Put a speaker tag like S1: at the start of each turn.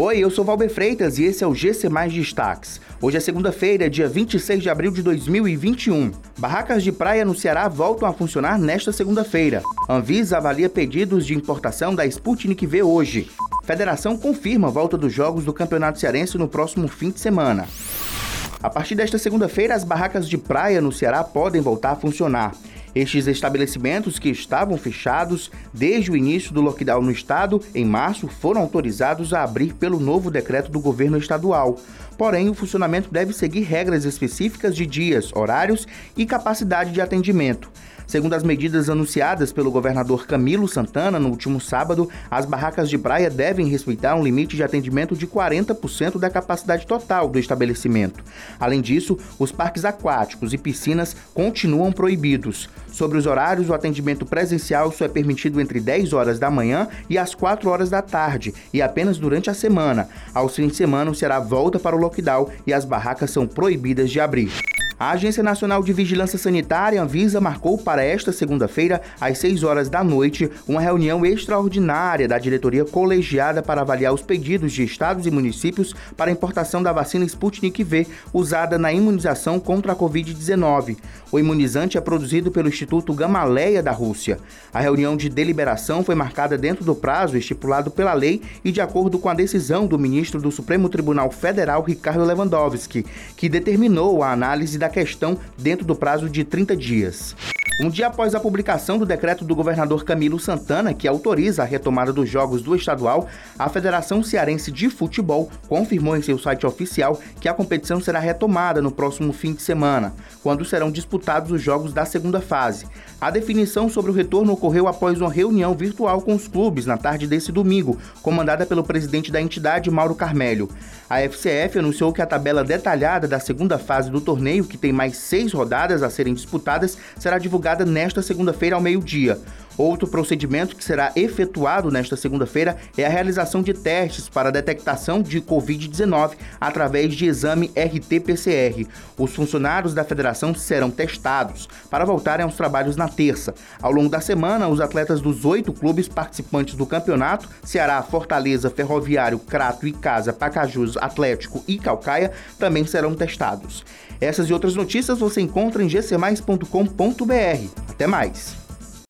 S1: Oi, eu sou Valber Freitas e esse é o GC Mais Destaques. Hoje é segunda-feira, dia 26 de abril de 2021. Barracas de praia no Ceará voltam a funcionar nesta segunda-feira. Anvisa avalia pedidos de importação da Sputnik V hoje. Federação confirma a volta dos jogos do Campeonato Cearense no próximo fim de semana. A partir desta segunda-feira, as barracas de praia no Ceará podem voltar a funcionar. Estes estabelecimentos que estavam fechados desde o início do lockdown no estado, em março, foram autorizados a abrir pelo novo decreto do governo estadual. Porém, o funcionamento deve seguir regras específicas de dias, horários e capacidade de atendimento. Segundo as medidas anunciadas pelo governador Camilo Santana no último sábado, as barracas de praia devem respeitar um limite de atendimento de 40% da capacidade total do estabelecimento. Além disso, os parques aquáticos e piscinas continuam proibidos. Sobre os horários, o atendimento presencial só é permitido entre 10 horas da manhã e as 4 horas da tarde, e apenas durante a semana. Aos fins de semana será volta para o lockdown e as barracas são proibidas de abrir. A Agência Nacional de Vigilância Sanitária, Anvisa, marcou para esta segunda-feira, às 6 horas da noite, uma reunião extraordinária da diretoria colegiada para avaliar os pedidos de estados e municípios para a importação da vacina Sputnik V, usada na imunização contra a Covid-19. O imunizante é produzido pelo Instituto Gamaleya da Rússia. A reunião de deliberação foi marcada dentro do prazo estipulado pela lei e de acordo com a decisão do ministro do Supremo Tribunal Federal, Ricardo Lewandowski, que determinou a análise da questão dentro do prazo de 30 dias. Um dia após a publicação do decreto do governador Camilo Santana, que autoriza a retomada dos jogos do estadual, a Federação Cearense de Futebol confirmou em seu site oficial que a competição será retomada no próximo fim de semana, quando serão disputados os jogos da segunda fase. A definição sobre o retorno ocorreu após uma reunião virtual com os clubes na tarde desse domingo, comandada pelo presidente da entidade, Mauro Carmelho. A FCF anunciou que a tabela detalhada da segunda fase do torneio, que tem mais seis rodadas a serem disputadas, será divulgada nesta segunda-feira ao meio-dia. Outro procedimento que será efetuado nesta segunda-feira é a realização de testes para detectação de Covid-19 através de exame RT-PCR. Os funcionários da federação serão testados para voltarem aos trabalhos na terça. Ao longo da semana, os atletas dos oito clubes participantes do campeonato Ceará, Fortaleza, Ferroviário, Crato, Icasa, Pacajus, Atlético e Calcaia também serão testados. Essas e outras notícias você encontra em gcmais.com.br. Até mais!